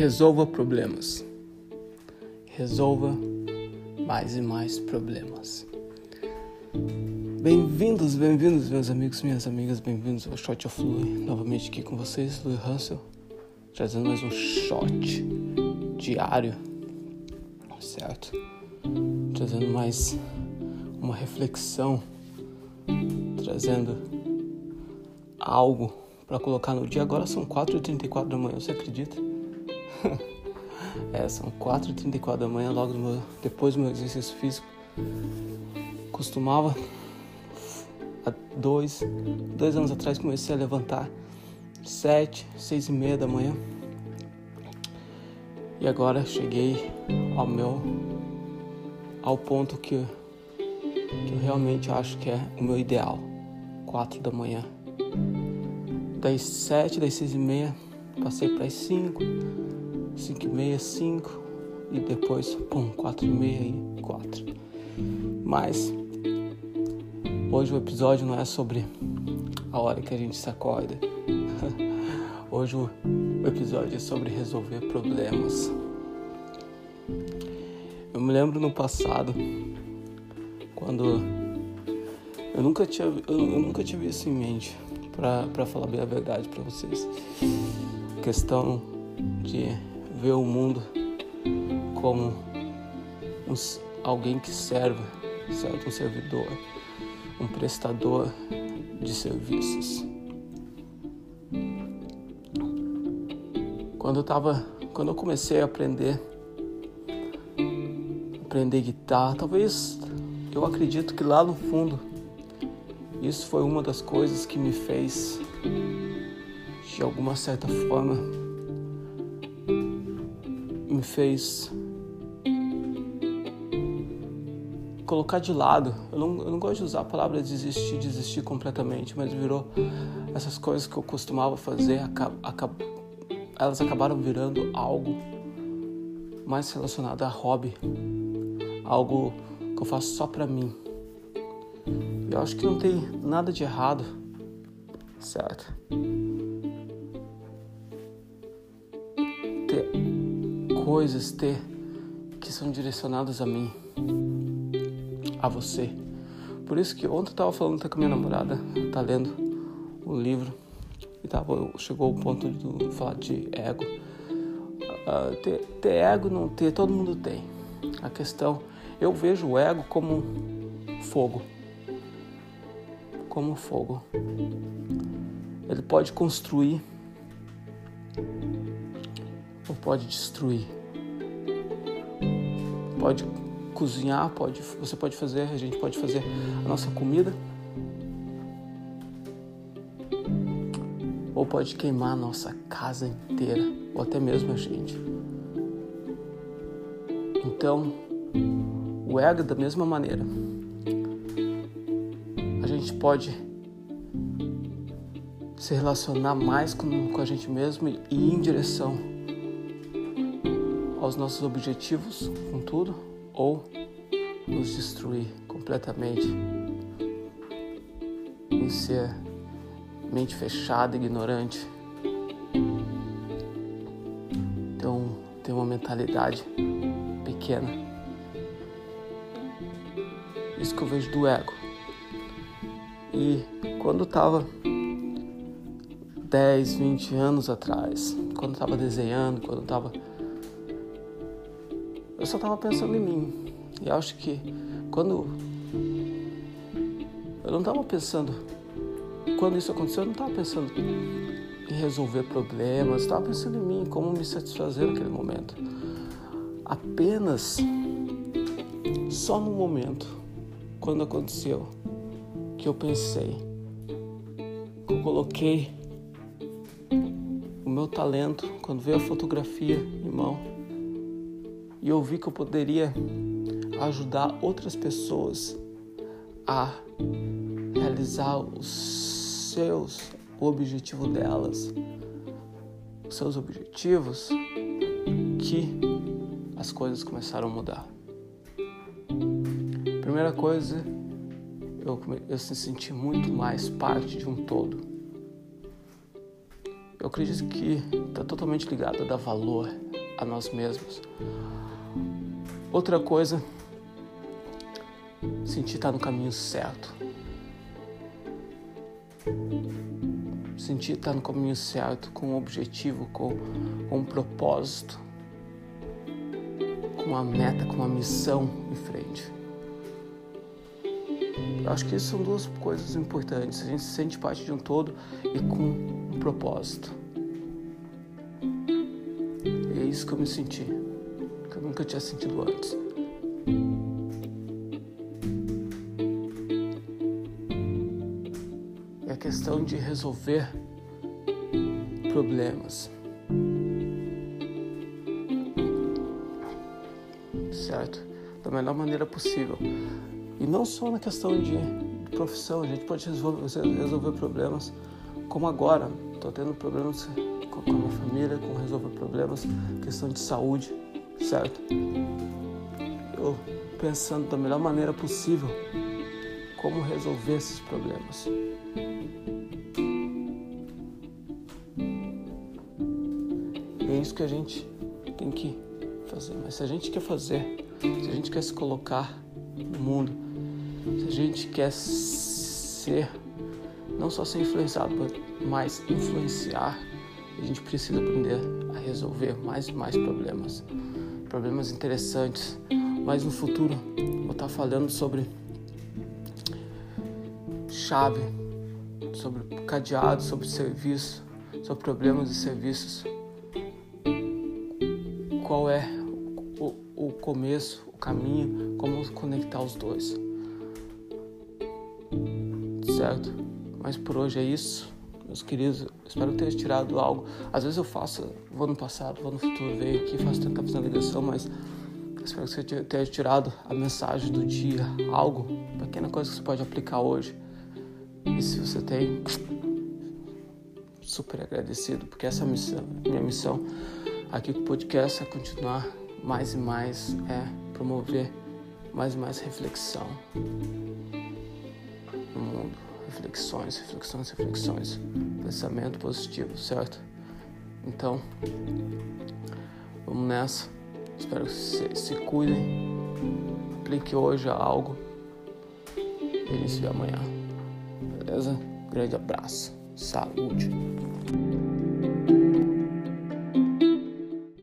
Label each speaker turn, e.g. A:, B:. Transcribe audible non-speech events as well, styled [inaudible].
A: Resolva problemas. Resolva mais e mais problemas. Bem-vindos, bem-vindos, meus amigos, minhas amigas, bem-vindos ao Shot of Louis. Novamente aqui com vocês, Louis Hansel, trazendo mais um shot diário, certo? Trazendo mais uma reflexão, trazendo algo para colocar no dia. Agora são 4h34 da manhã, você acredita? [laughs] é, são 4h34 da manhã, logo meu, depois do meu exercício físico. Costumava, há dois, dois anos atrás, comecei a levantar sete, seis e meia da manhã. E agora cheguei ao meu, ao ponto que, que eu realmente acho que é o meu ideal, quatro da manhã. Das sete, das seis e meia, passei para as cinco, 5 e 5 e depois, pum, 4 e meia e 4. Mas hoje o episódio não é sobre a hora que a gente se acorda. [laughs] Hoje o episódio é sobre resolver problemas. Eu me lembro no passado, quando eu nunca tinha, eu, nunca tive isso em mente, para falar bem a verdade para vocês. Questão de vê o mundo como um, alguém que serve, certo? um servidor, um prestador de serviços. Quando eu tava, quando eu comecei a aprender, aprender guitarra, talvez eu acredito que lá no fundo isso foi uma das coisas que me fez de alguma certa forma me fez colocar de lado. Eu não, eu não gosto de usar a palavra desistir, desistir completamente, mas virou essas coisas que eu costumava fazer, elas acabaram virando algo mais relacionado a hobby, algo que eu faço só pra mim. Eu acho que não tem nada de errado, certo? Coisas ter que são direcionadas a mim, a você. Por isso que ontem eu estava falando com a minha namorada, tá lendo o livro e tava, chegou o ponto de falar de ego. Uh, ter, ter ego não ter, todo mundo tem. A questão, eu vejo o ego como fogo. Como fogo. Ele pode construir ou pode destruir pode cozinhar, pode, você pode fazer, a gente pode fazer a nossa comida. Ou pode queimar a nossa casa inteira, ou até mesmo a gente. Então, o ego da mesma maneira. A gente pode se relacionar mais com, com a gente mesmo e ir em direção aos nossos objetivos com tudo ou nos destruir completamente ser mente fechada, ignorante. Então, ter uma mentalidade pequena. Isso que eu vejo do ego. E quando eu tava 10, 20 anos atrás, quando eu tava desenhando, quando eu tava eu só estava pensando em mim. E acho que quando eu não estava pensando, quando isso aconteceu, eu não estava pensando em resolver problemas, estava pensando em mim, como me satisfazer naquele momento. Apenas só no momento, quando aconteceu, que eu pensei, que eu coloquei o meu talento, quando veio a fotografia em mão, e eu vi que eu poderia ajudar outras pessoas a realizar os seus, o objetivo delas, os seus objetivos, que as coisas começaram a mudar. Primeira coisa, eu, eu se senti muito mais parte de um todo. Eu acredito que está totalmente ligado a dar valor a nós mesmos. Outra coisa, sentir estar tá no caminho certo. Sentir estar tá no caminho certo, com um objetivo, com, um propósito, com uma meta, com uma missão em frente. Eu acho que isso são duas coisas importantes. A gente se sente parte de um todo e com um propósito. É isso que eu me senti, nunca tinha sentido antes. É a questão de resolver problemas. Certo? Da melhor maneira possível. E não só na questão de, profissão, a gente pode resolver, resolver problemas como agora. Estou tendo problemas com a minha família, com resolver problemas, questão de saúde, certo? Eu pensando da melhor maneira possível como resolver esses problemas. E é isso que a gente tem que fazer. Mas se a gente quer fazer, se a gente quer se colocar no mundo, se a gente quer ser, não só ser influenciado, mas influenciar, a gente precisa aprender a resolver mais e mais problemas. Problemas interessantes. Mas no futuro, vou estar falando sobre chave, sobre cadeado, sobre serviço, sobre problemas e serviços. Qual é o, o começo, o caminho, como conectar os dois certo? Mas por hoje é isso, meus queridos. Espero ter tirado algo. Às vezes eu faço, vou no passado, vou no futuro, venho aqui, faço tentar fazer uma ligação, mas espero que você tenha tirado a mensagem do dia, algo, pequena coisa que você pode aplicar hoje. E se você tem, super agradecido, porque essa é a missão, minha missão aqui com o podcast é continuar mais e mais, é promover mais e mais reflexão. Reflexões, reflexões, reflexões. Pensamento positivo, certo? Então, vamos nessa. Espero que se, se cuidem. Aplique hoje algo. E a gente se vê amanhã. Beleza? Grande abraço. Saúde.